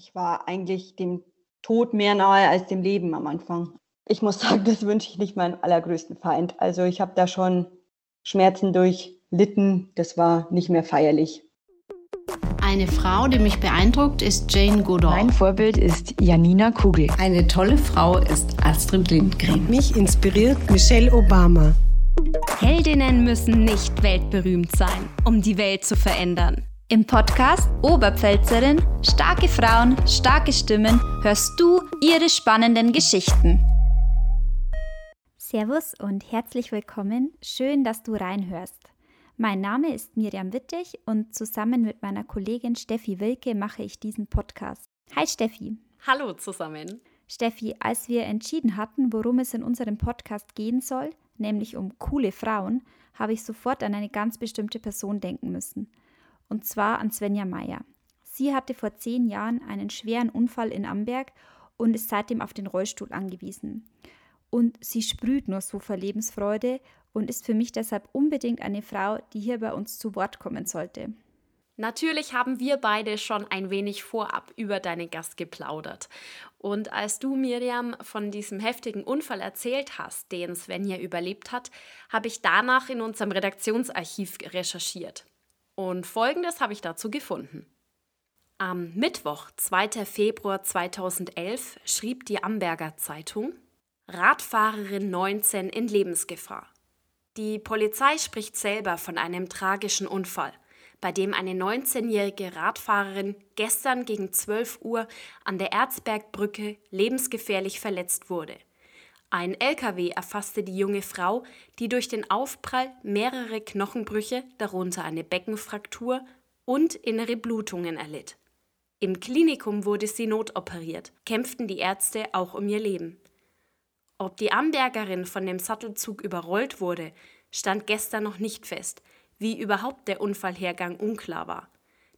Ich war eigentlich dem Tod mehr nahe als dem Leben am Anfang. Ich muss sagen, das wünsche ich nicht meinem allergrößten Feind. Also ich habe da schon Schmerzen durchlitten. Das war nicht mehr feierlich. Eine Frau, die mich beeindruckt, ist Jane Goodall. Mein Vorbild ist Janina Kugel. Eine tolle Frau ist Astrid Lindgren. Mich inspiriert Michelle Obama. Heldinnen müssen nicht weltberühmt sein, um die Welt zu verändern. Im Podcast Oberpfälzerin, starke Frauen, starke Stimmen hörst du ihre spannenden Geschichten. Servus und herzlich willkommen. Schön, dass du reinhörst. Mein Name ist Miriam Wittig und zusammen mit meiner Kollegin Steffi Wilke mache ich diesen Podcast. Hi Steffi. Hallo zusammen. Steffi, als wir entschieden hatten, worum es in unserem Podcast gehen soll, nämlich um coole Frauen, habe ich sofort an eine ganz bestimmte Person denken müssen. Und zwar an Svenja Meyer. Sie hatte vor zehn Jahren einen schweren Unfall in Amberg und ist seitdem auf den Rollstuhl angewiesen. Und sie sprüht nur so vor Lebensfreude und ist für mich deshalb unbedingt eine Frau, die hier bei uns zu Wort kommen sollte. Natürlich haben wir beide schon ein wenig vorab über deinen Gast geplaudert. Und als du Miriam von diesem heftigen Unfall erzählt hast, den Svenja überlebt hat, habe ich danach in unserem Redaktionsarchiv recherchiert. Und folgendes habe ich dazu gefunden. Am Mittwoch, 2. Februar 2011, schrieb die Amberger Zeitung Radfahrerin 19 in Lebensgefahr. Die Polizei spricht selber von einem tragischen Unfall, bei dem eine 19-jährige Radfahrerin gestern gegen 12 Uhr an der Erzbergbrücke lebensgefährlich verletzt wurde. Ein LKW erfasste die junge Frau, die durch den Aufprall mehrere Knochenbrüche, darunter eine Beckenfraktur und innere Blutungen erlitt. Im Klinikum wurde sie notoperiert, kämpften die Ärzte auch um ihr Leben. Ob die Ambergerin von dem Sattelzug überrollt wurde, stand gestern noch nicht fest, wie überhaupt der Unfallhergang unklar war.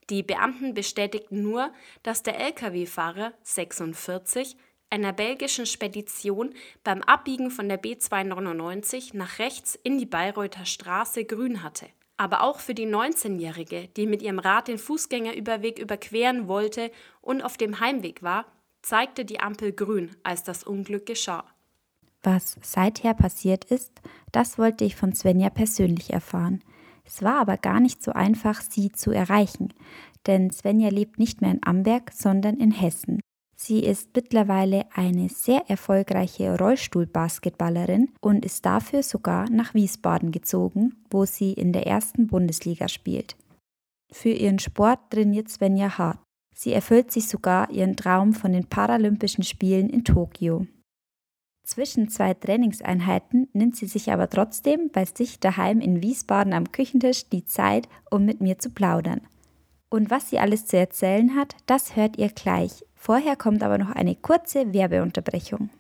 Die Beamten bestätigten nur, dass der Lkw-Fahrer 46 einer belgischen Spedition beim Abbiegen von der B299 nach rechts in die Bayreuther Straße grün hatte. Aber auch für die 19-Jährige, die mit ihrem Rad den Fußgängerüberweg überqueren wollte und auf dem Heimweg war, zeigte die Ampel grün, als das Unglück geschah. Was seither passiert ist, das wollte ich von Svenja persönlich erfahren. Es war aber gar nicht so einfach, sie zu erreichen, denn Svenja lebt nicht mehr in Amberg, sondern in Hessen. Sie ist mittlerweile eine sehr erfolgreiche Rollstuhlbasketballerin und ist dafür sogar nach Wiesbaden gezogen, wo sie in der ersten Bundesliga spielt. Für ihren Sport trainiert Svenja hart. Sie erfüllt sich sogar ihren Traum von den Paralympischen Spielen in Tokio. Zwischen zwei Trainingseinheiten nimmt sie sich aber trotzdem bei sich daheim in Wiesbaden am Küchentisch die Zeit, um mit mir zu plaudern. Und was sie alles zu erzählen hat, das hört ihr gleich. Vorher kommt aber noch eine kurze Werbeunterbrechung.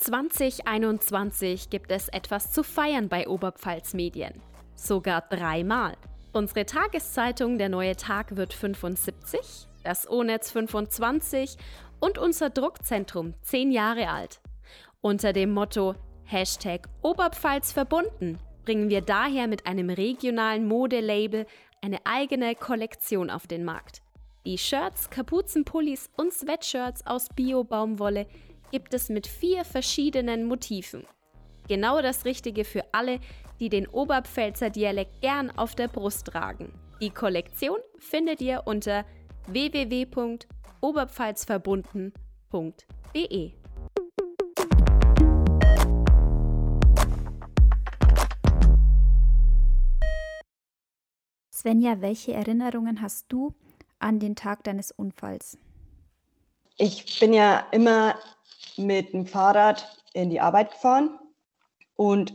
»2021 gibt es etwas zu feiern bei Oberpfalz Medien. Sogar dreimal. Unsere Tageszeitung Der Neue Tag wird 75, das O-Netz 25 und unser Druckzentrum 10 Jahre alt. Unter dem Motto Hashtag Oberpfalz verbunden bringen wir daher mit einem regionalen Modelabel eine eigene Kollektion auf den Markt. Die Shirts, Kapuzenpullis und Sweatshirts aus Bio-Baumwolle gibt es mit vier verschiedenen Motiven. Genau das Richtige für alle, die den Oberpfälzer Dialekt gern auf der Brust tragen. Die Kollektion findet ihr unter www.oberpfalzverbunden.de. Svenja, welche Erinnerungen hast du an den Tag deines Unfalls? Ich bin ja immer mit dem Fahrrad in die Arbeit gefahren und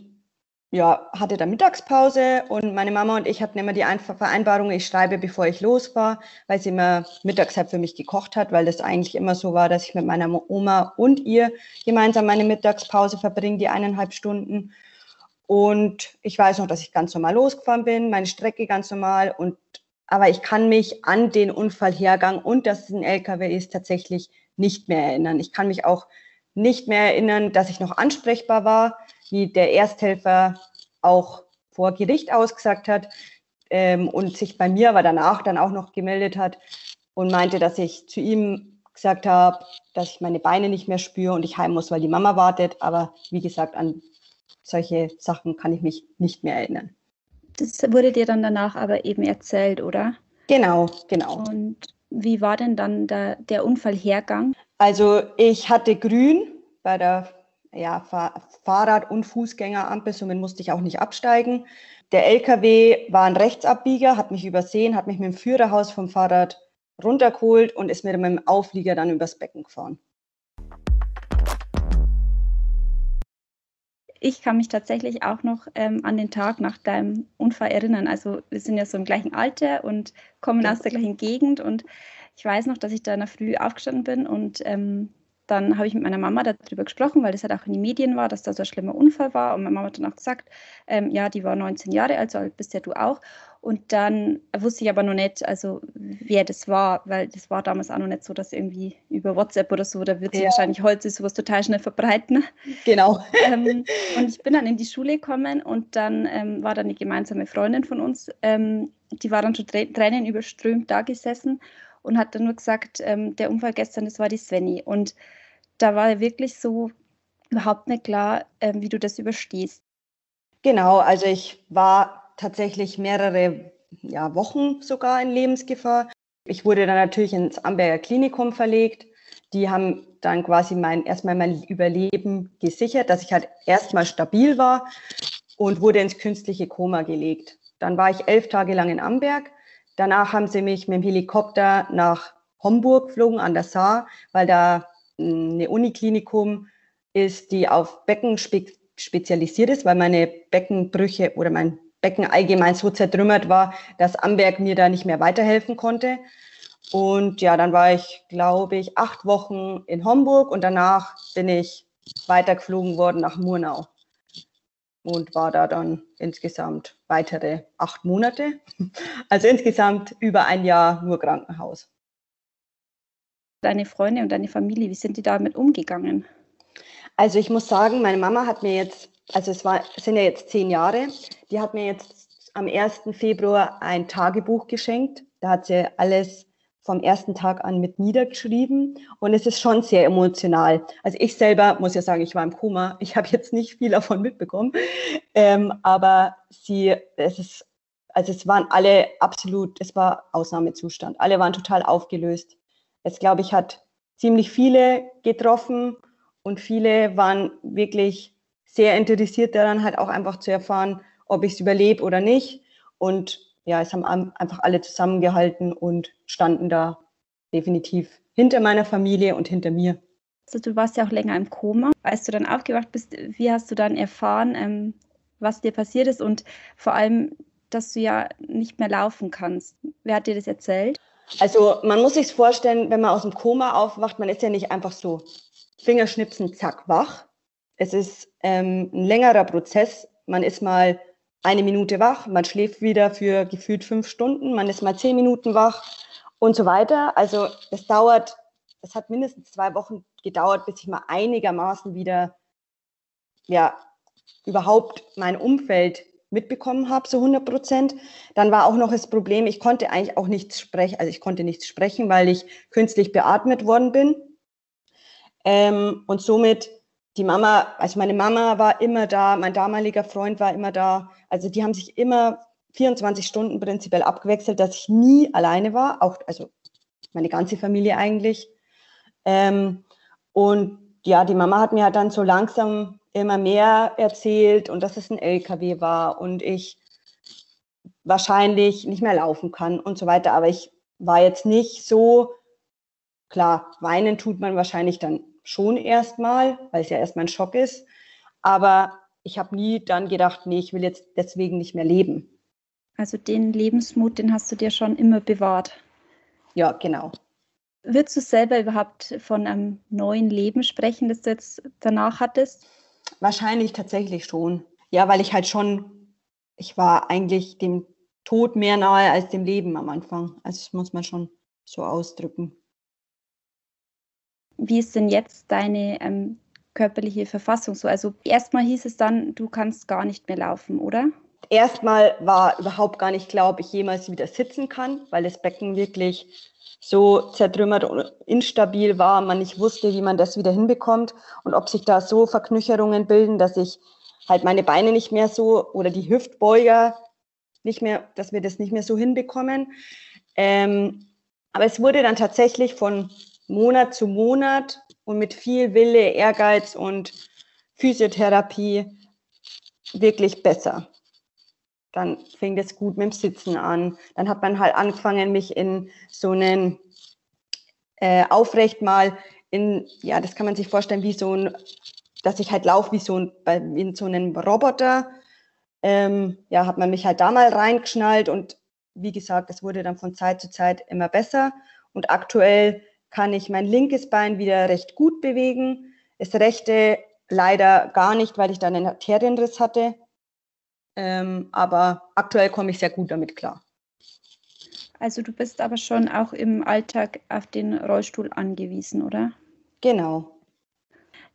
ja, hatte dann Mittagspause und meine Mama und ich hatten immer die Vereinbarung, ich schreibe, bevor ich los war, weil sie immer mittags halt für mich gekocht hat, weil das eigentlich immer so war, dass ich mit meiner Oma und ihr gemeinsam meine Mittagspause verbringe, die eineinhalb Stunden. Und ich weiß noch, dass ich ganz normal losgefahren bin, meine Strecke ganz normal und aber ich kann mich an den Unfallhergang und dass es ein LKW ist tatsächlich nicht mehr erinnern. Ich kann mich auch nicht mehr erinnern, dass ich noch ansprechbar war wie der Ersthelfer auch vor Gericht ausgesagt hat ähm, und sich bei mir aber danach dann auch noch gemeldet hat und meinte, dass ich zu ihm gesagt habe, dass ich meine Beine nicht mehr spüre und ich heim muss, weil die Mama wartet. Aber wie gesagt, an solche Sachen kann ich mich nicht mehr erinnern. Das wurde dir dann danach aber eben erzählt, oder? Genau, genau. Und wie war denn dann der, der Unfallhergang? Also ich hatte grün bei der ja, Fahrrad- und Fußgängerampel, somit musste ich auch nicht absteigen. Der LKW war ein Rechtsabbieger, hat mich übersehen, hat mich mit dem Führerhaus vom Fahrrad runtergeholt und ist mir mit dem Auflieger dann übers Becken gefahren. Ich kann mich tatsächlich auch noch ähm, an den Tag nach deinem Unfall erinnern. Also wir sind ja so im gleichen Alter und kommen ja. aus der gleichen Gegend. Und ich weiß noch, dass ich da in der Früh aufgestanden bin und ähm, dann habe ich mit meiner Mama darüber gesprochen, weil das halt auch in den Medien war, dass da so ein schlimmer Unfall war. Und meine Mama hat dann auch gesagt, ähm, ja, die war 19 Jahre alt, so alt bist ja du auch. Und dann wusste ich aber noch nicht, also wer das war, weil das war damals auch noch nicht so, dass irgendwie über WhatsApp oder so, da wird sich ja. wahrscheinlich heute sowas total schnell verbreiten. Genau. ähm, und ich bin dann in die Schule gekommen und dann ähm, war dann eine gemeinsame Freundin von uns, ähm, die war dann schon Tränen überströmt da gesessen und hat dann nur gesagt, ähm, der Unfall gestern, das war die Svenny. Und da war wirklich so überhaupt nicht klar, ähm, wie du das überstehst. Genau, also ich war tatsächlich mehrere ja, Wochen sogar in Lebensgefahr. Ich wurde dann natürlich ins Amberger Klinikum verlegt. Die haben dann quasi mein, erstmal mein Überleben gesichert, dass ich halt erstmal stabil war und wurde ins künstliche Koma gelegt. Dann war ich elf Tage lang in Amberg. Danach haben sie mich mit dem Helikopter nach Homburg geflogen an der Saar, weil da eine Uniklinikum ist, die auf Becken spe spezialisiert ist, weil meine Beckenbrüche oder mein Becken allgemein so zertrümmert war, dass Amberg mir da nicht mehr weiterhelfen konnte. Und ja, dann war ich, glaube ich, acht Wochen in Homburg und danach bin ich weitergeflogen worden nach Murnau und war da dann insgesamt weitere acht Monate. Also insgesamt über ein Jahr nur Krankenhaus deine Freunde und deine Familie, wie sind die damit umgegangen? Also ich muss sagen, meine Mama hat mir jetzt, also es, war, sind ja jetzt zehn Jahre, die hat mir jetzt am 1. Februar ein Tagebuch geschenkt. Da hat sie alles vom ersten Tag an mit niedergeschrieben und es ist schon sehr emotional. Also ich selber muss ja sagen, ich war im Koma, ich habe jetzt nicht viel davon mitbekommen, ähm, aber sie, es ist, also es waren alle absolut, es war Ausnahmezustand. Alle waren total aufgelöst. Es, glaube ich, hat ziemlich viele getroffen und viele waren wirklich sehr interessiert daran, halt auch einfach zu erfahren, ob ich es überlebe oder nicht. Und ja, es haben einfach alle zusammengehalten und standen da definitiv hinter meiner Familie und hinter mir. Also du warst ja auch länger im Koma. Als du dann aufgewacht bist, wie hast du dann erfahren, ähm, was dir passiert ist und vor allem, dass du ja nicht mehr laufen kannst? Wer hat dir das erzählt? Also man muss sich vorstellen, wenn man aus dem Koma aufwacht, man ist ja nicht einfach so Fingerschnipsen, zack, wach. Es ist ähm, ein längerer Prozess. Man ist mal eine Minute wach, man schläft wieder für gefühlt fünf Stunden, man ist mal zehn Minuten wach und so weiter. Also es dauert, es hat mindestens zwei Wochen gedauert, bis ich mal einigermaßen wieder, ja, überhaupt mein Umfeld mitbekommen habe, so 100 Prozent. Dann war auch noch das Problem, ich konnte eigentlich auch nichts sprechen, also ich konnte nichts sprechen, weil ich künstlich beatmet worden bin. Ähm, und somit die Mama, also meine Mama war immer da, mein damaliger Freund war immer da. Also die haben sich immer 24 Stunden prinzipiell abgewechselt, dass ich nie alleine war, auch also meine ganze Familie eigentlich. Ähm, und ja, die Mama hat mir dann so langsam immer mehr erzählt und dass es ein LKW war und ich wahrscheinlich nicht mehr laufen kann und so weiter. Aber ich war jetzt nicht so, klar, weinen tut man wahrscheinlich dann schon erstmal, weil es ja erstmal ein Schock ist. Aber ich habe nie dann gedacht, nee, ich will jetzt deswegen nicht mehr leben. Also den Lebensmut, den hast du dir schon immer bewahrt. Ja, genau. Würdest du selber überhaupt von einem neuen Leben sprechen, das du jetzt danach hattest? Wahrscheinlich tatsächlich schon. Ja, weil ich halt schon, ich war eigentlich dem Tod mehr nahe als dem Leben am Anfang. Also das muss man schon so ausdrücken. Wie ist denn jetzt deine ähm, körperliche Verfassung so? Also erstmal hieß es dann, du kannst gar nicht mehr laufen, oder? erstmal war überhaupt gar nicht klar, ob ich jemals wieder sitzen kann, weil das Becken wirklich so zertrümmert und instabil war, man nicht wusste, wie man das wieder hinbekommt und ob sich da so Verknücherungen bilden, dass ich halt meine Beine nicht mehr so oder die Hüftbeuger nicht mehr, dass wir das nicht mehr so hinbekommen. Ähm, aber es wurde dann tatsächlich von Monat zu Monat und mit viel Wille, Ehrgeiz und Physiotherapie wirklich besser. Dann fing das gut mit dem Sitzen an. Dann hat man halt angefangen, mich in so einen äh, aufrecht mal in, ja, das kann man sich vorstellen, wie so ein, dass ich halt laufe wie so ein, bei, in so einem Roboter. Ähm, ja, hat man mich halt da mal reingeschnallt und wie gesagt, es wurde dann von Zeit zu Zeit immer besser. Und aktuell kann ich mein linkes Bein wieder recht gut bewegen. Das rechte leider gar nicht, weil ich dann einen Arterienriss hatte. Ähm, aber aktuell komme ich sehr gut damit klar. Also du bist aber schon auch im Alltag auf den Rollstuhl angewiesen, oder? Genau.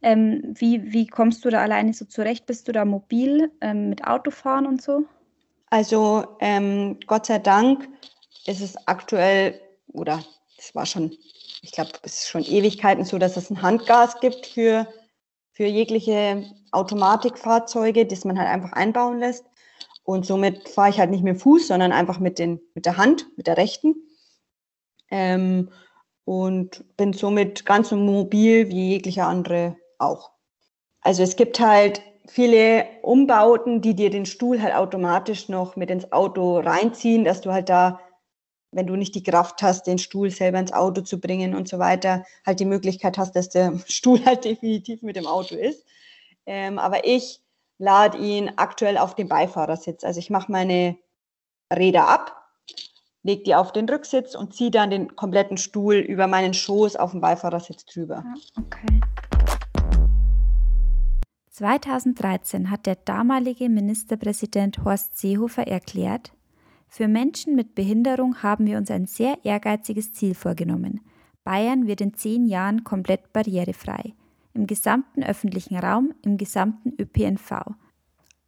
Ähm, wie, wie kommst du da alleine so zurecht? Bist du da mobil ähm, mit Autofahren und so? Also ähm, Gott sei Dank ist es aktuell, oder es war schon, ich glaube, es ist schon Ewigkeiten so, dass es ein Handgas gibt für, für jegliche Automatikfahrzeuge, das man halt einfach einbauen lässt. Und somit fahre ich halt nicht mit dem Fuß, sondern einfach mit, den, mit der Hand, mit der rechten. Ähm, und bin somit ganz so mobil wie jeglicher andere auch. Also es gibt halt viele Umbauten, die dir den Stuhl halt automatisch noch mit ins Auto reinziehen, dass du halt da, wenn du nicht die Kraft hast, den Stuhl selber ins Auto zu bringen und so weiter, halt die Möglichkeit hast, dass der Stuhl halt definitiv mit dem Auto ist. Ähm, aber ich lade ihn aktuell auf den Beifahrersitz. Also ich mache meine Räder ab, lege die auf den Rücksitz und ziehe dann den kompletten Stuhl über meinen Schoß auf den Beifahrersitz drüber. Okay. 2013 hat der damalige Ministerpräsident Horst Seehofer erklärt, für Menschen mit Behinderung haben wir uns ein sehr ehrgeiziges Ziel vorgenommen. Bayern wird in zehn Jahren komplett barrierefrei im gesamten öffentlichen Raum, im gesamten ÖPNV.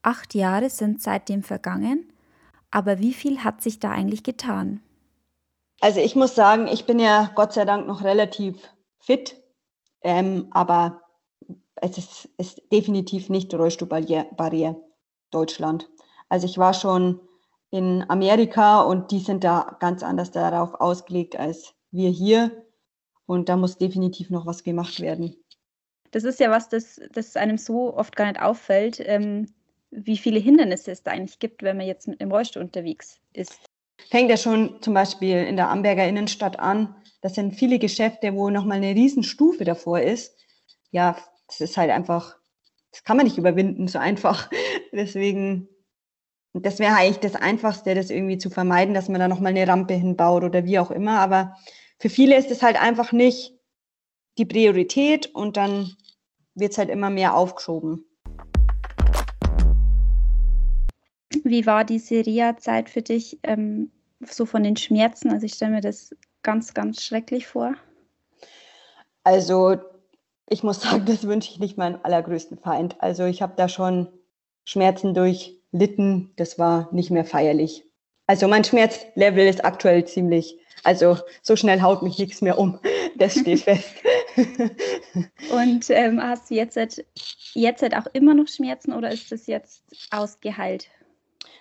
Acht Jahre sind seitdem vergangen, aber wie viel hat sich da eigentlich getan? Also ich muss sagen, ich bin ja Gott sei Dank noch relativ fit, ähm, aber es ist, ist definitiv nicht Rollstuhlbarriere Deutschland. Also ich war schon in Amerika und die sind da ganz anders darauf ausgelegt als wir hier. Und da muss definitiv noch was gemacht werden das ist ja was, das, das einem so oft gar nicht auffällt, ähm, wie viele Hindernisse es da eigentlich gibt, wenn man jetzt mit einem Rollstuhl unterwegs ist. Fängt ja schon zum Beispiel in der Amberger Innenstadt an. Das sind viele Geschäfte, wo nochmal eine Riesenstufe davor ist. Ja, das ist halt einfach, das kann man nicht überwinden, so einfach. Deswegen, das wäre eigentlich das Einfachste, das irgendwie zu vermeiden, dass man da nochmal eine Rampe hinbaut oder wie auch immer. Aber für viele ist es halt einfach nicht die Priorität und dann wird es halt immer mehr aufgeschoben. Wie war diese Reha-Zeit für dich, ähm, so von den Schmerzen? Also ich stelle mir das ganz, ganz schrecklich vor. Also ich muss sagen, das wünsche ich nicht meinen allergrößten Feind. Also ich habe da schon Schmerzen durchlitten. Das war nicht mehr feierlich. Also mein Schmerzlevel ist aktuell ziemlich, also so schnell haut mich nichts mehr um. Das steht fest. Und ähm, hast du jetzt, jetzt auch immer noch Schmerzen oder ist das jetzt ausgeheilt?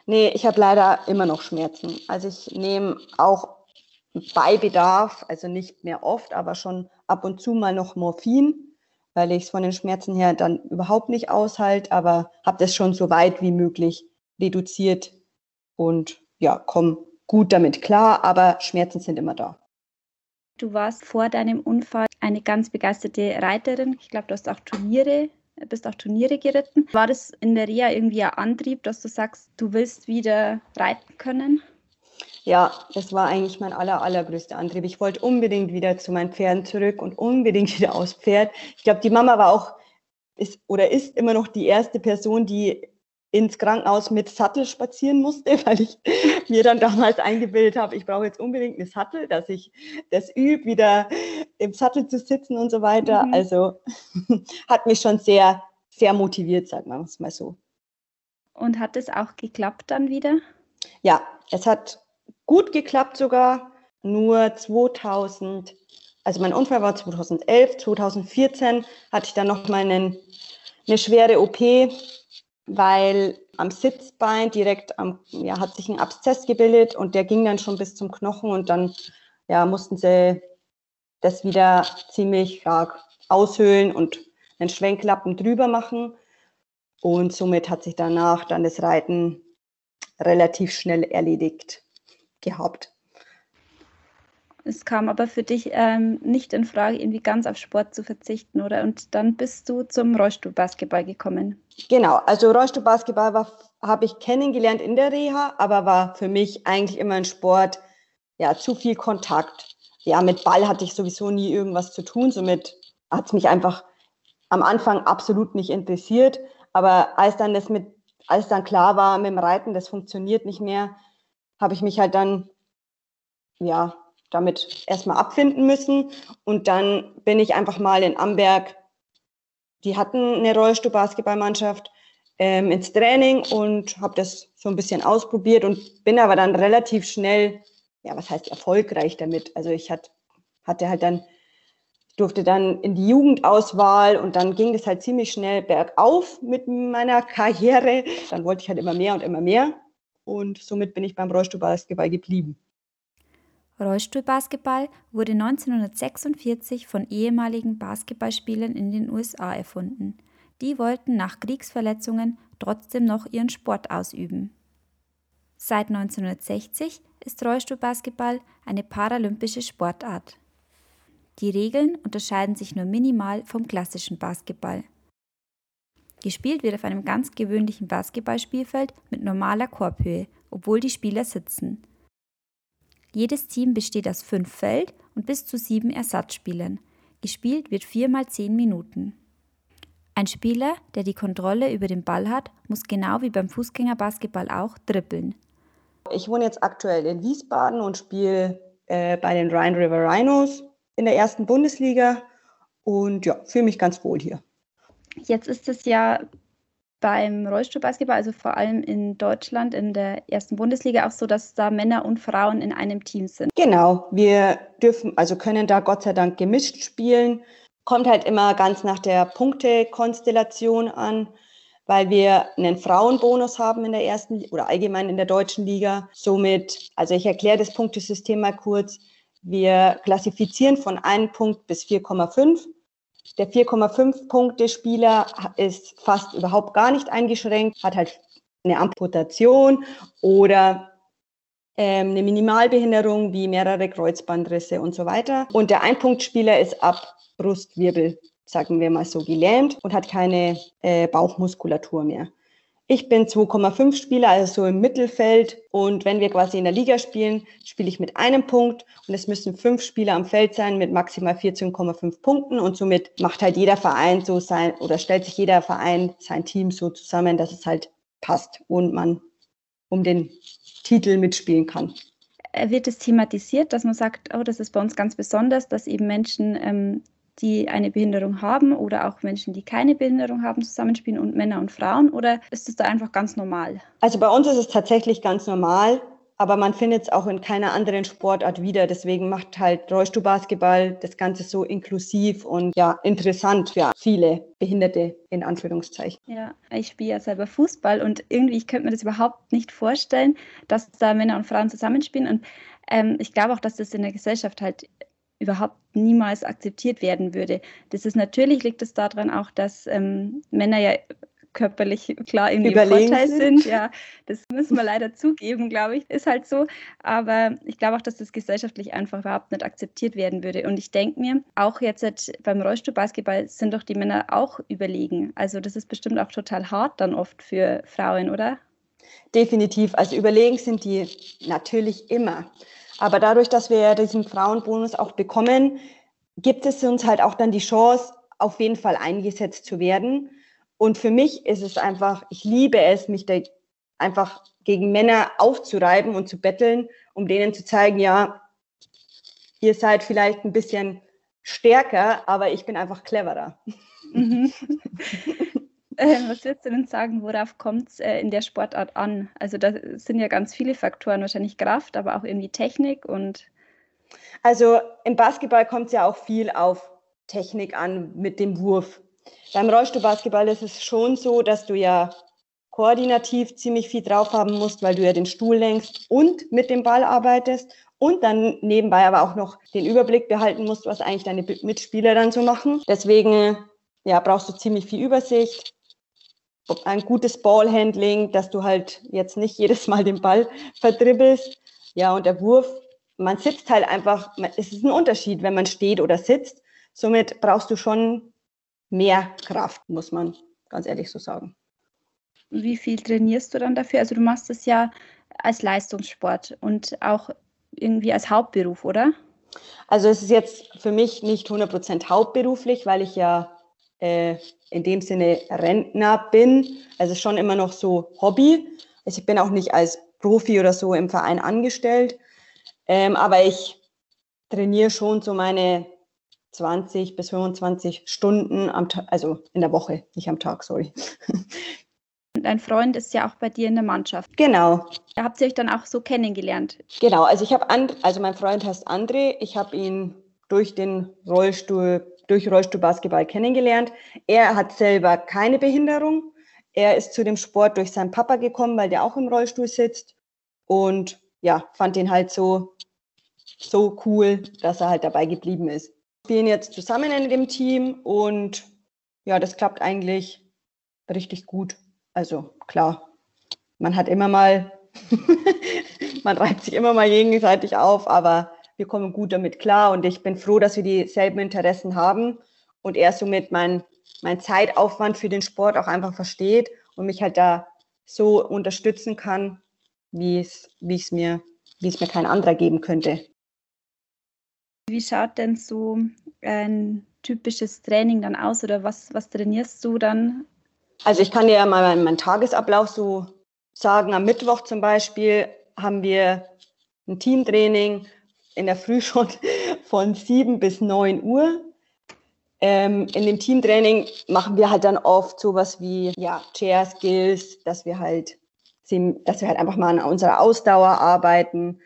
Nee, ich habe leider immer noch Schmerzen. Also ich nehme auch bei Bedarf, also nicht mehr oft, aber schon ab und zu mal noch Morphin, weil ich es von den Schmerzen her dann überhaupt nicht aushalte, aber habe das schon so weit wie möglich reduziert und ja, komme gut damit klar, aber Schmerzen sind immer da. Du warst vor deinem Unfall eine ganz begeisterte Reiterin. Ich glaube, du hast auch Turniere, bist auch Turniere geritten. War das in der Reha irgendwie ein Antrieb, dass du sagst, du willst wieder reiten können? Ja, das war eigentlich mein aller, allergrößter Antrieb. Ich wollte unbedingt wieder zu meinen Pferden zurück und unbedingt wieder aufs Pferd. Ich glaube, die Mama war auch ist oder ist immer noch die erste Person, die ins Krankenhaus mit Sattel spazieren musste, weil ich mir dann damals eingebildet habe, ich brauche jetzt unbedingt eine Sattel, dass ich das übe, wieder im Sattel zu sitzen und so weiter. Mhm. Also hat mich schon sehr, sehr motiviert, sagen wir es mal so. Und hat es auch geklappt dann wieder? Ja, es hat gut geklappt sogar. Nur 2000, also mein Unfall war 2011, 2014 hatte ich dann noch mal einen, eine schwere OP, weil am Sitzbein direkt am, ja, hat sich ein Abszess gebildet und der ging dann schon bis zum Knochen und dann ja, mussten sie das wieder ziemlich stark aushöhlen und einen Schwenklappen drüber machen. Und somit hat sich danach dann das Reiten relativ schnell erledigt gehabt. Es kam aber für dich ähm, nicht in Frage, irgendwie ganz auf Sport zu verzichten, oder? Und dann bist du zum Rollstuhlbasketball gekommen. Genau, also Rollstuhlbasketball habe ich kennengelernt in der Reha, aber war für mich eigentlich immer ein Sport, ja, zu viel Kontakt. Ja, mit Ball hatte ich sowieso nie irgendwas zu tun, somit hat es mich einfach am Anfang absolut nicht interessiert. Aber als dann das mit, als dann klar war, mit dem Reiten, das funktioniert nicht mehr, habe ich mich halt dann, ja, damit erstmal abfinden müssen. Und dann bin ich einfach mal in Amberg, die hatten eine Rollstuhl-Basketballmannschaft, ähm, ins Training und habe das so ein bisschen ausprobiert und bin aber dann relativ schnell, ja, was heißt erfolgreich damit? Also ich hat, hatte halt dann, durfte dann in die Jugendauswahl und dann ging das halt ziemlich schnell bergauf mit meiner Karriere. Dann wollte ich halt immer mehr und immer mehr und somit bin ich beim Rollstuhlbasketball geblieben. Rollstuhlbasketball wurde 1946 von ehemaligen Basketballspielern in den USA erfunden. Die wollten nach Kriegsverletzungen trotzdem noch ihren Sport ausüben. Seit 1960 ist Rollstuhlbasketball eine paralympische Sportart. Die Regeln unterscheiden sich nur minimal vom klassischen Basketball. Gespielt wird auf einem ganz gewöhnlichen Basketballspielfeld mit normaler Korbhöhe, obwohl die Spieler sitzen. Jedes Team besteht aus fünf Feld- und bis zu sieben Ersatzspielern. Gespielt wird viermal zehn Minuten. Ein Spieler, der die Kontrolle über den Ball hat, muss genau wie beim Fußgängerbasketball auch dribbeln. Ich wohne jetzt aktuell in Wiesbaden und spiele äh, bei den Rhine River Rhinos in der ersten Bundesliga und ja, fühle mich ganz wohl hier. Jetzt ist es ja beim Rollstuhlbasketball, also vor allem in Deutschland in der ersten Bundesliga, auch so, dass da Männer und Frauen in einem Team sind. Genau, wir dürfen, also können da Gott sei Dank gemischt spielen. Kommt halt immer ganz nach der Punktekonstellation an, weil wir einen Frauenbonus haben in der ersten oder allgemein in der deutschen Liga. Somit, also ich erkläre das Punktesystem mal kurz. Wir klassifizieren von einem Punkt bis 4,5 der 4,5 Punkte Spieler ist fast überhaupt gar nicht eingeschränkt, hat halt eine Amputation oder ähm, eine Minimalbehinderung wie mehrere Kreuzbandrisse und so weiter. Und der Einpunktspieler ist ab Brustwirbel, sagen wir mal so, gelähmt und hat keine äh, Bauchmuskulatur mehr. Ich bin 2,5 Spieler, also so im Mittelfeld. Und wenn wir quasi in der Liga spielen, spiele ich mit einem Punkt. Und es müssen fünf Spieler am Feld sein mit maximal 14,5 Punkten. Und somit macht halt jeder Verein so sein oder stellt sich jeder Verein sein Team so zusammen, dass es halt passt und man um den Titel mitspielen kann wird es thematisiert, dass man sagt, oh, das ist bei uns ganz besonders, dass eben Menschen ähm, die eine Behinderung haben oder auch Menschen, die keine Behinderung haben, zusammenspielen und Männer und Frauen? Oder ist es da einfach ganz normal? Also bei uns ist es tatsächlich ganz normal, aber man findet es auch in keiner anderen Sportart wieder. Deswegen macht halt Rollstuhlbasketball das Ganze so inklusiv und ja interessant für viele Behinderte in Anführungszeichen. Ja, ich spiele ja selber Fußball und irgendwie, ich könnte mir das überhaupt nicht vorstellen, dass da Männer und Frauen zusammenspielen und ähm, ich glaube auch, dass das in der Gesellschaft halt überhaupt niemals akzeptiert werden würde. Das ist natürlich liegt es daran auch, dass ähm, Männer ja körperlich klar Überlegen Vorteil sind. sind. Ja, das müssen wir leider zugeben, glaube ich. Ist halt so. Aber ich glaube auch, dass das gesellschaftlich einfach überhaupt nicht akzeptiert werden würde. Und ich denke mir, auch jetzt beim Rollstuhlbasketball sind doch die Männer auch überlegen. Also das ist bestimmt auch total hart dann oft für Frauen, oder? Definitiv. Also überlegen sind die natürlich immer. Aber dadurch, dass wir ja diesen Frauenbonus auch bekommen, gibt es uns halt auch dann die Chance, auf jeden Fall eingesetzt zu werden. Und für mich ist es einfach, ich liebe es, mich da einfach gegen Männer aufzureiben und zu betteln, um denen zu zeigen, ja, ihr seid vielleicht ein bisschen stärker, aber ich bin einfach cleverer. Mhm. Äh, was würdest du denn sagen, worauf kommt es äh, in der Sportart an? Also da sind ja ganz viele Faktoren, wahrscheinlich Kraft, aber auch irgendwie Technik und. Also im Basketball kommt es ja auch viel auf Technik an mit dem Wurf. Beim Rollstuhlbasketball ist es schon so, dass du ja koordinativ ziemlich viel drauf haben musst, weil du ja den Stuhl lenkst und mit dem Ball arbeitest und dann nebenbei aber auch noch den Überblick behalten musst, was eigentlich deine Mitspieler dann so machen. Deswegen ja, brauchst du ziemlich viel Übersicht, ein gutes Ballhandling, dass du halt jetzt nicht jedes Mal den Ball verdribbelst. Ja, und der Wurf, man sitzt halt einfach, es ist ein Unterschied, wenn man steht oder sitzt. Somit brauchst du schon mehr Kraft, muss man ganz ehrlich so sagen. Wie viel trainierst du dann dafür? Also du machst es ja als Leistungssport und auch irgendwie als Hauptberuf, oder? Also es ist jetzt für mich nicht 100% hauptberuflich, weil ich ja äh, in dem Sinne Rentner bin. Also schon immer noch so Hobby. Also ich bin auch nicht als Profi oder so im Verein angestellt. Ähm, aber ich trainiere schon so meine 20 bis 25 Stunden am Tag, also in der Woche, nicht am Tag, sorry. Dein Freund ist ja auch bei dir in der Mannschaft. Genau. Da habt ihr euch dann auch so kennengelernt. Genau, also ich habe, also mein Freund heißt André. Ich habe ihn durch den Rollstuhl, durch Rollstuhlbasketball kennengelernt. Er hat selber keine Behinderung. Er ist zu dem Sport durch seinen Papa gekommen, weil der auch im Rollstuhl sitzt. Und ja, fand den halt so, so cool, dass er halt dabei geblieben ist. Wir spielen jetzt zusammen in dem Team und ja, das klappt eigentlich richtig gut. Also klar, man hat immer mal, man reibt sich immer mal gegenseitig auf, aber wir kommen gut damit klar und ich bin froh, dass wir dieselben Interessen haben und er somit mein, mein Zeitaufwand für den Sport auch einfach versteht und mich halt da so unterstützen kann, wie es, wie es mir, wie es mir kein anderer geben könnte. Wie schaut denn so ein typisches Training dann aus oder was, was trainierst du dann also ich kann dir ja mal meinen, meinen Tagesablauf so sagen. Am Mittwoch zum Beispiel haben wir ein Teamtraining in der Früh schon von 7 bis 9 Uhr. Ähm, in dem Teamtraining machen wir halt dann oft sowas wie ja, Chair Skills, dass wir halt, dass wir halt einfach mal an unserer Ausdauer arbeiten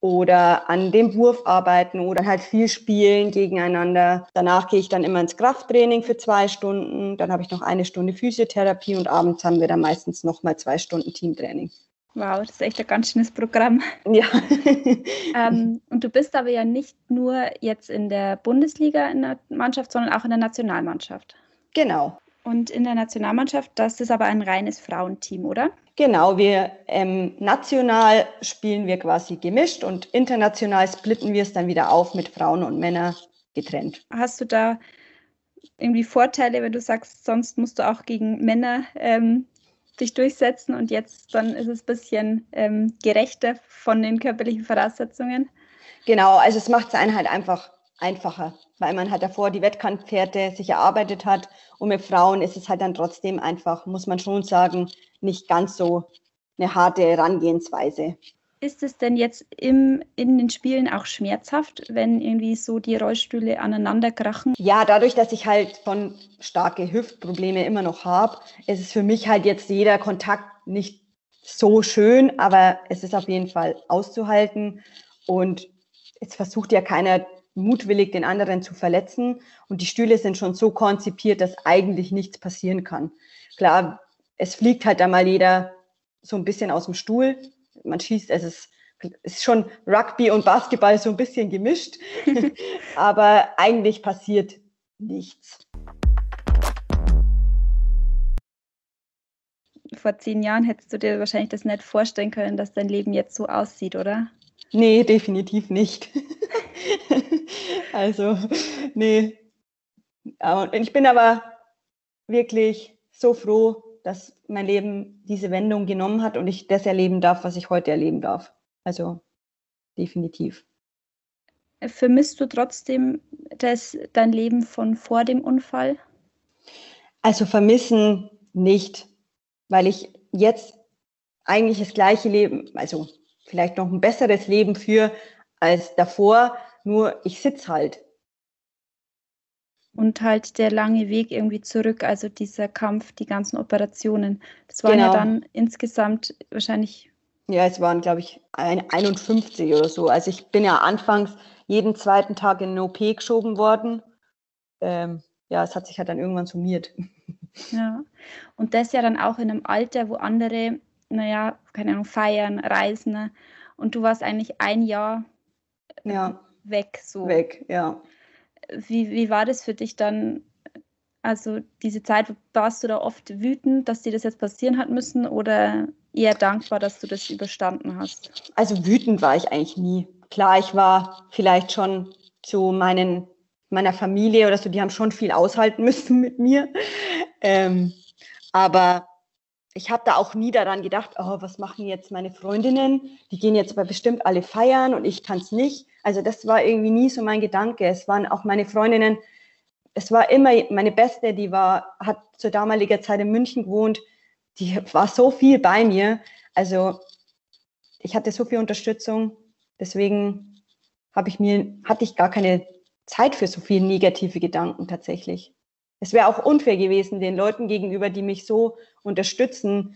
oder an dem Wurf arbeiten oder halt viel spielen gegeneinander. Danach gehe ich dann immer ins Krafttraining für zwei Stunden. Dann habe ich noch eine Stunde Physiotherapie und abends haben wir dann meistens noch mal zwei Stunden Teamtraining. Wow, das ist echt ein ganz schönes Programm. Ja. ähm, und du bist aber ja nicht nur jetzt in der Bundesliga in der Mannschaft, sondern auch in der Nationalmannschaft. Genau. Und in der Nationalmannschaft, das ist aber ein reines Frauenteam, oder? Genau, wir ähm, national spielen wir quasi gemischt und international splitten wir es dann wieder auf mit Frauen und Männern getrennt. Hast du da irgendwie Vorteile, wenn du sagst, sonst musst du auch gegen Männer ähm, dich durchsetzen und jetzt dann ist es ein bisschen ähm, gerechter von den körperlichen Voraussetzungen? Genau, also es macht es einen halt einfach einfacher, weil man halt davor die Wettkampfpferde sich erarbeitet hat und mit Frauen ist es halt dann trotzdem einfach, muss man schon sagen, nicht ganz so eine harte Herangehensweise. Ist es denn jetzt im, in den Spielen auch schmerzhaft, wenn irgendwie so die Rollstühle aneinander krachen? Ja, dadurch, dass ich halt von starke Hüftprobleme immer noch habe, ist es für mich halt jetzt jeder Kontakt nicht so schön, aber es ist auf jeden Fall auszuhalten. Und es versucht ja keiner mutwillig den anderen zu verletzen. Und die Stühle sind schon so konzipiert, dass eigentlich nichts passieren kann. Klar, es fliegt halt einmal jeder so ein bisschen aus dem Stuhl. Man schießt, es ist, ist schon Rugby und Basketball so ein bisschen gemischt, aber eigentlich passiert nichts. Vor zehn Jahren hättest du dir wahrscheinlich das nicht vorstellen können, dass dein Leben jetzt so aussieht, oder? Nee, definitiv nicht. also, nee. Und ich bin aber wirklich so froh, dass mein Leben diese Wendung genommen hat und ich das erleben darf, was ich heute erleben darf. Also definitiv. Vermisst du trotzdem das, dein Leben von vor dem Unfall? Also vermissen nicht, weil ich jetzt eigentlich das gleiche Leben, also vielleicht noch ein besseres Leben führe als davor, nur ich sitze halt. Und halt der lange Weg irgendwie zurück, also dieser Kampf, die ganzen Operationen. Das waren genau. ja dann insgesamt wahrscheinlich. Ja, es waren, glaube ich, 51 oder so. Also ich bin ja anfangs jeden zweiten Tag in eine OP geschoben worden. Ähm, ja, es hat sich halt dann irgendwann summiert. Ja, und das ja dann auch in einem Alter, wo andere, naja, keine Ahnung, feiern, reisen. Ne? Und du warst eigentlich ein Jahr ja. weg. So. Weg, ja. Wie, wie war das für dich dann? Also diese Zeit, warst du da oft wütend, dass dir das jetzt passieren hat müssen oder eher dankbar, dass du das überstanden hast? Also wütend war ich eigentlich nie. Klar, ich war vielleicht schon zu meinen, meiner Familie oder so, die haben schon viel aushalten müssen mit mir. Ähm, aber ich habe da auch nie daran gedacht, oh, was machen jetzt meine Freundinnen? Die gehen jetzt aber bestimmt alle feiern und ich kann es nicht. Also das war irgendwie nie so mein Gedanke. Es waren auch meine Freundinnen, es war immer meine Beste, die war, hat zur damaligen Zeit in München gewohnt, die war so viel bei mir. Also ich hatte so viel Unterstützung. Deswegen ich mir, hatte ich gar keine Zeit für so viele negative Gedanken tatsächlich es wäre auch unfair gewesen den Leuten gegenüber, die mich so unterstützen,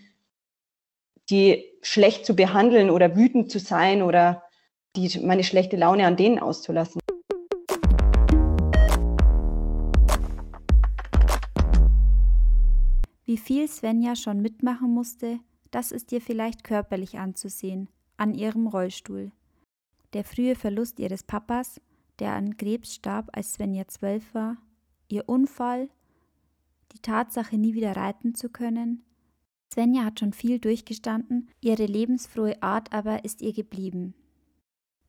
die schlecht zu behandeln oder wütend zu sein oder die, meine schlechte Laune an denen auszulassen. Wie viel Svenja schon mitmachen musste, das ist ihr vielleicht körperlich anzusehen, an ihrem Rollstuhl. Der frühe Verlust ihres Papas, der an Krebs starb, als Svenja zwölf war, ihr Unfall, die Tatsache, nie wieder reiten zu können. Svenja hat schon viel durchgestanden, ihre lebensfrohe Art aber ist ihr geblieben.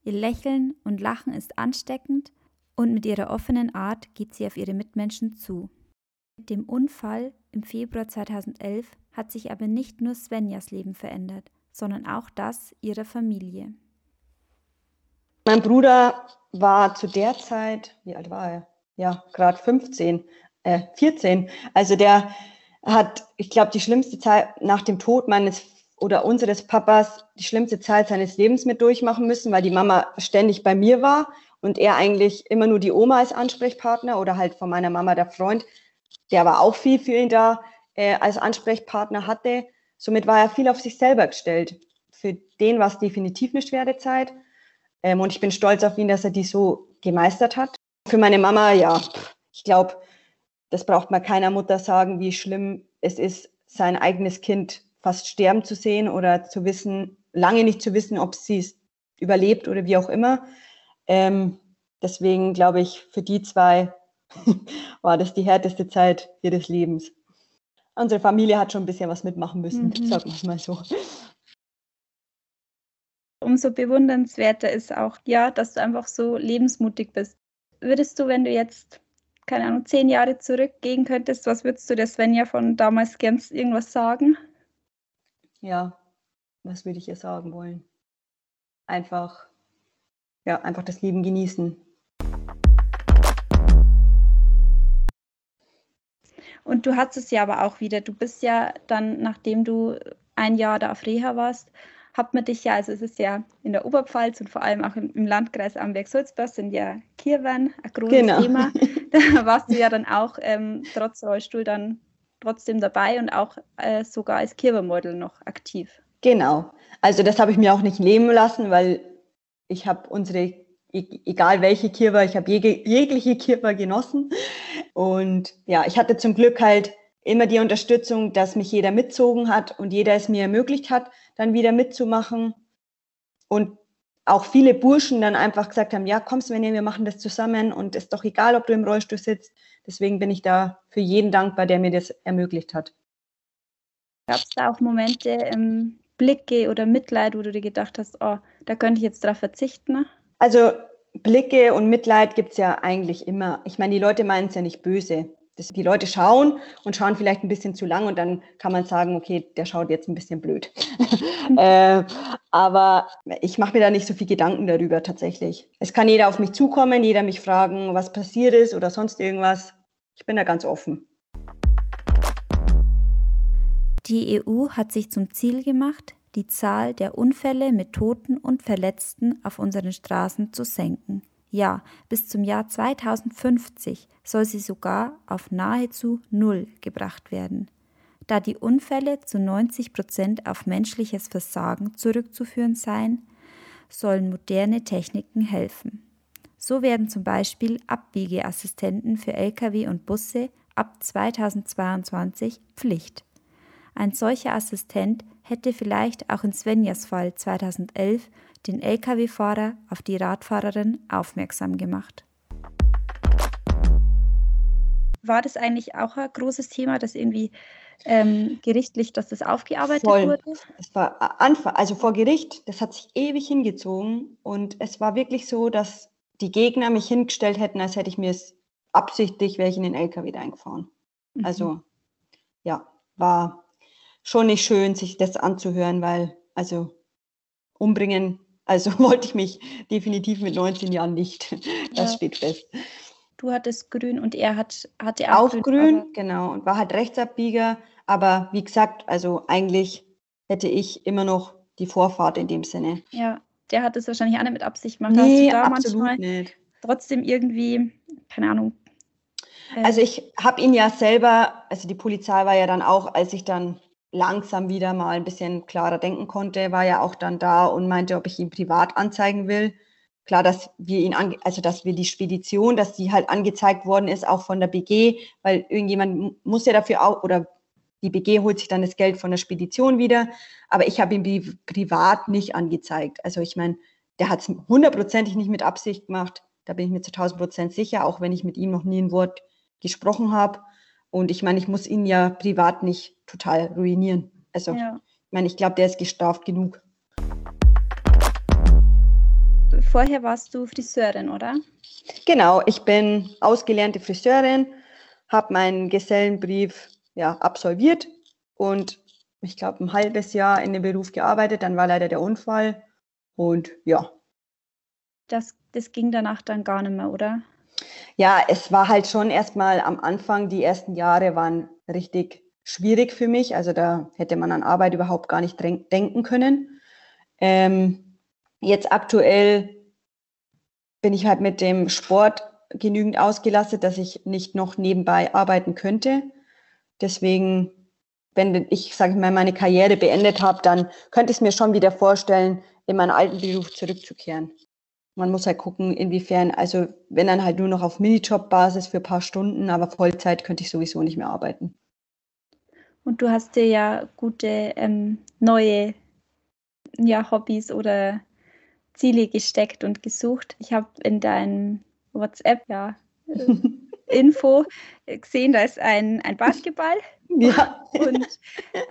Ihr Lächeln und Lachen ist ansteckend und mit ihrer offenen Art geht sie auf ihre Mitmenschen zu. Mit dem Unfall im Februar 2011 hat sich aber nicht nur Svenjas Leben verändert, sondern auch das ihrer Familie. Mein Bruder war zu der Zeit, wie alt war er? Ja, gerade 15, äh, 14. Also der hat, ich glaube, die schlimmste Zeit nach dem Tod meines oder unseres Papas, die schlimmste Zeit seines Lebens mit durchmachen müssen, weil die Mama ständig bei mir war und er eigentlich immer nur die Oma als Ansprechpartner oder halt von meiner Mama der Freund, der war auch viel für ihn da äh, als Ansprechpartner hatte. Somit war er viel auf sich selber gestellt. Für den war es definitiv eine schwere Zeit. Ähm, und ich bin stolz auf ihn, dass er die so gemeistert hat. Für meine Mama, ja, ich glaube, das braucht man keiner Mutter sagen, wie schlimm es ist, sein eigenes Kind fast sterben zu sehen oder zu wissen, lange nicht zu wissen, ob sie es überlebt oder wie auch immer. Ähm, deswegen glaube ich, für die zwei war das die härteste Zeit ihres Lebens. Unsere Familie hat schon ein bisschen was mitmachen müssen, mhm. sagen wir es mal so. Umso bewundernswerter ist auch, ja, dass du einfach so lebensmutig bist würdest du, wenn du jetzt, keine Ahnung, zehn Jahre zurückgehen könntest, was würdest du der Svenja von damals gern irgendwas sagen? Ja, was würde ich ihr sagen wollen? Einfach, ja, einfach das Leben genießen. Und du hattest es ja aber auch wieder. Du bist ja dann, nachdem du ein Jahr da auf Reha warst, hat man dich ja, also es ist ja in der Oberpfalz und vor allem auch im, im Landkreis Amberg-Sulzbach sind ja Kirwan ein großes genau. Thema. Da warst du ja dann auch ähm, trotz Rollstuhl dann trotzdem dabei und auch äh, sogar als Kirwa-Model noch aktiv. Genau. Also das habe ich mir auch nicht nehmen lassen, weil ich habe unsere, e-, egal welche Kirwa, ich habe jeg jegliche Kirwa genossen. Und ja, ich hatte zum Glück halt immer die Unterstützung, dass mich jeder mitzogen hat und jeder es mir ermöglicht hat, dann wieder mitzumachen. Und auch viele Burschen dann einfach gesagt haben, ja, kommst du, wir machen das zusammen und ist doch egal, ob du im Rollstuhl sitzt. Deswegen bin ich da für jeden dankbar, der mir das ermöglicht hat. Gab es da auch Momente, ähm, Blicke oder Mitleid, wo du dir gedacht hast, oh, da könnte ich jetzt drauf verzichten? Also Blicke und Mitleid gibt es ja eigentlich immer. Ich meine, die Leute meinen es ja nicht böse das, die Leute schauen und schauen vielleicht ein bisschen zu lang und dann kann man sagen, okay, der schaut jetzt ein bisschen blöd. äh, aber ich mache mir da nicht so viel Gedanken darüber tatsächlich. Es kann jeder auf mich zukommen, jeder mich fragen, was passiert ist oder sonst irgendwas. Ich bin da ganz offen. Die EU hat sich zum Ziel gemacht, die Zahl der Unfälle mit Toten und Verletzten auf unseren Straßen zu senken. Ja, bis zum Jahr 2050 soll sie sogar auf nahezu Null gebracht werden. Da die Unfälle zu 90 Prozent auf menschliches Versagen zurückzuführen seien, sollen moderne Techniken helfen. So werden zum Beispiel Abbiegeassistenten für Lkw und Busse ab 2022 Pflicht. Ein solcher Assistent hätte vielleicht auch in Svenjas Fall 2011 den Lkw-Fahrer auf die Radfahrerin aufmerksam gemacht. War das eigentlich auch ein großes Thema, dass irgendwie ähm, gerichtlich, dass das aufgearbeitet Voll. wurde? Es war Anfang, also vor Gericht, das hat sich ewig hingezogen und es war wirklich so, dass die Gegner mich hingestellt hätten, als hätte ich mir es absichtlich welche in den LKW eingefahren. Mhm. Also ja, war schon nicht schön, sich das anzuhören, weil also umbringen, also wollte ich mich definitiv mit 19 Jahren nicht. Das Ja. steht fest. Du hattest grün und er hat, hatte auch, Auch grün, aber- genau, und war halt Rechtsabbieger, aber wie gesagt, also eigentlich hätte ich immer noch die Vorfahrt in dem Sinne. Ja, der hat es wahrscheinlich auch nicht mit Absicht gemacht. Da du da manchmal nicht. trotzdem irgendwie, keine Ahnung. äh, Also ich habe ihn ja selber, also die Polizei war ja dann auch, als ich dann langsam wieder mal ein bisschen klarer denken konnte, war ja auch dann da und meinte, ob ich ihn privat anzeigen will. Klar, dass wir ihn, also dass wir die Spedition, dass die halt angezeigt worden ist, auch von der BG, weil irgendjemand mu- muss ja dafür auch, oder die BG holt sich dann das Geld von der Spedition wieder, aber ich habe ihn pri- privat nicht angezeigt. Also ich meine, der hat es hundertprozentig nicht mit Absicht gemacht, da bin ich mir zu 1000 Prozent sicher, auch wenn ich mit ihm noch nie ein Wort gesprochen habe. Und ich meine, ich muss ihn ja privat nicht total ruinieren. Also, ja. ich meine, ich glaube, der ist gestraft genug. Vorher warst du Friseurin, oder? Genau, ich bin ausgelernte Friseurin, habe meinen Gesellenbrief ja, absolviert und ich glaube, ein halbes Jahr in dem Beruf gearbeitet. Dann war leider der Unfall und ja, Das, das ging danach dann gar nicht mehr, oder? Ja, es war halt schon erstmal am Anfang, die ersten Jahre waren richtig schwierig für mich. Also da hätte man an Arbeit überhaupt gar nicht denken können. Ähm, jetzt aktuell bin ich halt mit dem Sport genügend ausgelastet, dass ich nicht noch nebenbei arbeiten könnte. Deswegen, wenn ich, sage ich mal, meine Karriere beendet habe, dann könnte ich es mir schon wieder vorstellen, in meinen alten Beruf zurückzukehren. Man muss halt gucken, inwiefern, also wenn dann halt nur noch auf Minijob-Basis für ein paar Stunden, aber Vollzeit könnte ich sowieso nicht mehr arbeiten. Und du hast dir ja gute ähm, neue ja, Hobbys oder Ziele gesteckt und gesucht. Ich habe in deinem WhatsApp ja äh, Info gesehen, da ist ein, ein Basketball Ja, und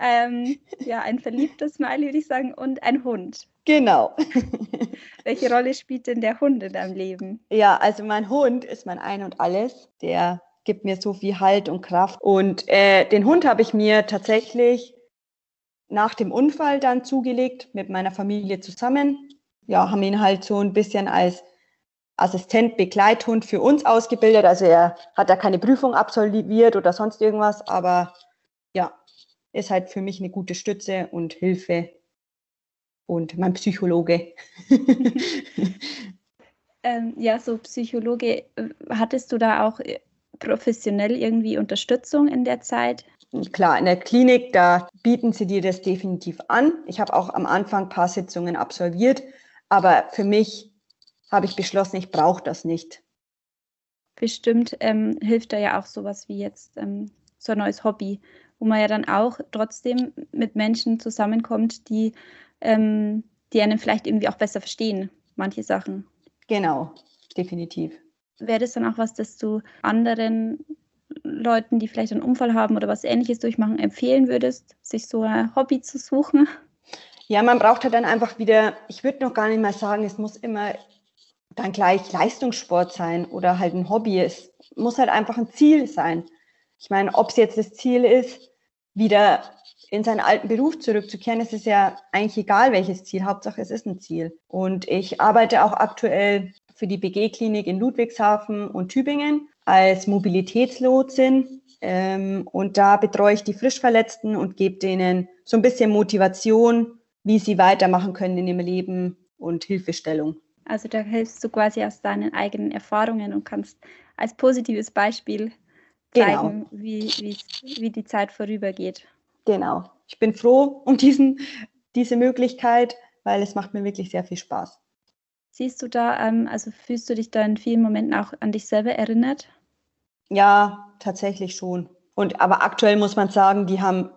ähm, ja, ein verliebter Smiley, würde ich sagen, und ein Hund. genau. Welche Rolle spielt denn der Hund in deinem Leben? Ja, also mein Hund ist mein Ein und Alles. Der gibt mir so viel Halt und Kraft. Und äh, den Hund habe ich mir tatsächlich nach dem Unfall dann zugelegt mit meiner Familie zusammen. Ja, haben ihn halt so ein bisschen als Assistent, Begleithund für uns ausgebildet. Also er hat da keine Prüfung absolviert oder sonst irgendwas, aber ja, ist halt für mich eine gute Stütze und Hilfe und mein Psychologe. Ähm, ja, so Psychologe, äh, hattest du da auch äh, professionell irgendwie Unterstützung in der Zeit? Klar, in der Klinik, da bieten sie dir das definitiv an. Ich habe auch am Anfang ein paar Sitzungen absolviert, aber für mich habe ich beschlossen, ich brauche das nicht. Bestimmt ähm, hilft da ja auch sowas wie jetzt ähm, so ein neues Hobby, wo man ja dann auch trotzdem mit Menschen zusammenkommt, die, ähm, die einen vielleicht irgendwie auch besser verstehen, manche Sachen. Genau, definitiv. Wäre das dann auch was, das du anderen Leuten, die vielleicht einen Unfall haben oder was ähnliches durchmachen, empfehlen würdest, sich so ein Hobby zu suchen? Ja, man braucht halt dann einfach wieder, ich würde noch gar nicht mal sagen, es muss immer dann gleich Leistungssport sein oder halt ein Hobby. Es muss halt einfach ein Ziel sein. Ich meine, ob es jetzt das Ziel ist, wieder in seinen alten Beruf zurückzukehren, es ist ja eigentlich egal, welches Ziel. Hauptsache, es ist ein Ziel. Und ich arbeite auch aktuell für die BG-Klinik in Ludwigshafen und Tübingen als Mobilitätslotsin. Ähm, und da betreue ich die Frischverletzten und gebe denen so ein bisschen Motivation, wie sie weitermachen können in ihrem Leben und Hilfestellung. Also da hilfst du quasi aus deinen eigenen Erfahrungen und kannst als positives Beispiel zeigen, genau. wie, wie die Zeit vorübergeht. Genau. Ich bin froh um diesen, diese Möglichkeit, weil es macht mir wirklich sehr viel Spaß. Siehst du da, also fühlst du dich da in vielen Momenten auch an dich selber erinnert? Ja, tatsächlich schon. Und aber aktuell muss man sagen, die haben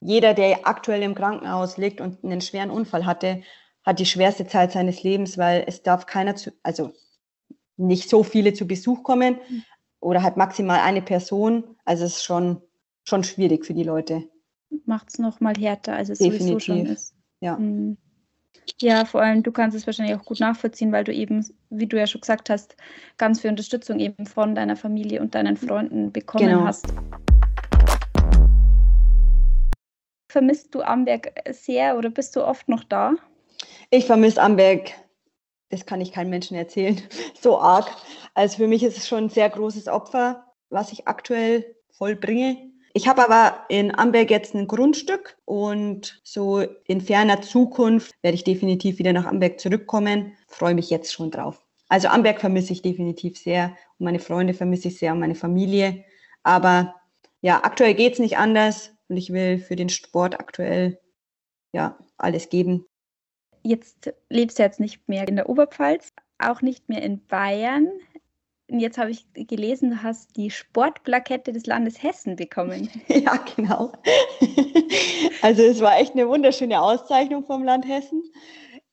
jeder, der aktuell im Krankenhaus liegt und einen schweren Unfall hatte, hat die schwerste Zeit seines Lebens, weil es darf keiner zu, also nicht so viele zu Besuch kommen mhm. oder halt maximal eine Person. Also es ist schon, schon schwierig für die Leute. Macht es noch mal härter, als es Definitiv. sowieso schon ist. Ja. Mhm. Ja, vor allem du kannst es wahrscheinlich auch gut nachvollziehen, weil du eben, wie du ja schon gesagt hast, ganz viel Unterstützung eben von deiner Familie und deinen Freunden bekommen genau. hast. Vermisst du Amberg sehr oder bist du oft noch da? Ich vermisse Amberg, das kann ich keinem Menschen erzählen, so arg. Also für mich ist es schon ein sehr großes Opfer, was ich aktuell vollbringe. Ich habe aber in Amberg jetzt ein Grundstück und so in ferner Zukunft werde ich definitiv wieder nach Amberg zurückkommen. Freue mich jetzt schon drauf. Also Amberg vermisse ich definitiv sehr und meine Freunde vermisse ich sehr und meine Familie. Aber ja, aktuell geht es nicht anders und ich will für den Sport aktuell ja alles geben. Jetzt lebst du jetzt nicht mehr in der Oberpfalz, auch nicht mehr in Bayern. Und jetzt habe ich gelesen, du hast die Sportplakette des Landes Hessen bekommen. Ja, genau. Also es war echt eine wunderschöne Auszeichnung vom Land Hessen.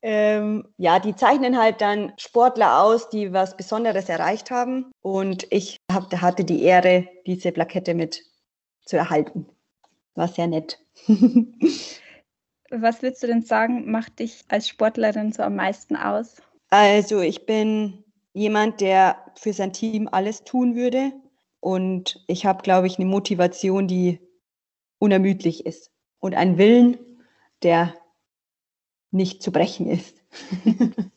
Ähm, ja, die zeichnen halt dann Sportler aus, die was Besonderes erreicht haben. Und ich hab, hatte die Ehre, diese Plakette mit zu erhalten. War sehr nett. Was würdest du denn sagen, macht dich als Sportlerin so am meisten aus? Also ich bin jemand, der für sein Team alles tun würde. Und ich habe, glaube ich, eine Motivation, die unermüdlich ist. Und einen Willen, der nicht zu brechen ist.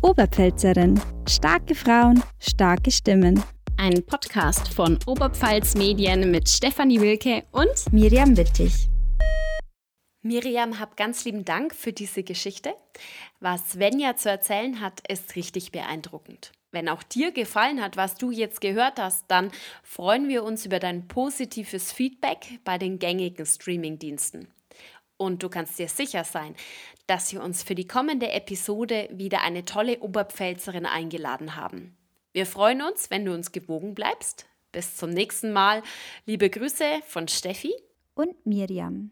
Oberpfälzerin. Starke Frauen, starke Stimmen. Ein Podcast von Oberpfalz Medien mit Stefanie Wilke und Miriam Wittig. Miriam, hab ganz lieben Dank für diese Geschichte. Was Svenja zu erzählen hat, ist richtig beeindruckend. Wenn auch dir gefallen hat, was du jetzt gehört hast, dann freuen wir uns über dein positives Feedback bei den gängigen Streamingdiensten. Und du kannst dir sicher sein, dass wir uns für die kommende Episode wieder eine tolle Oberpfälzerin eingeladen haben. Wir freuen uns, wenn du uns gewogen bleibst. Bis zum nächsten Mal. Liebe Grüße von Steffi und Miriam.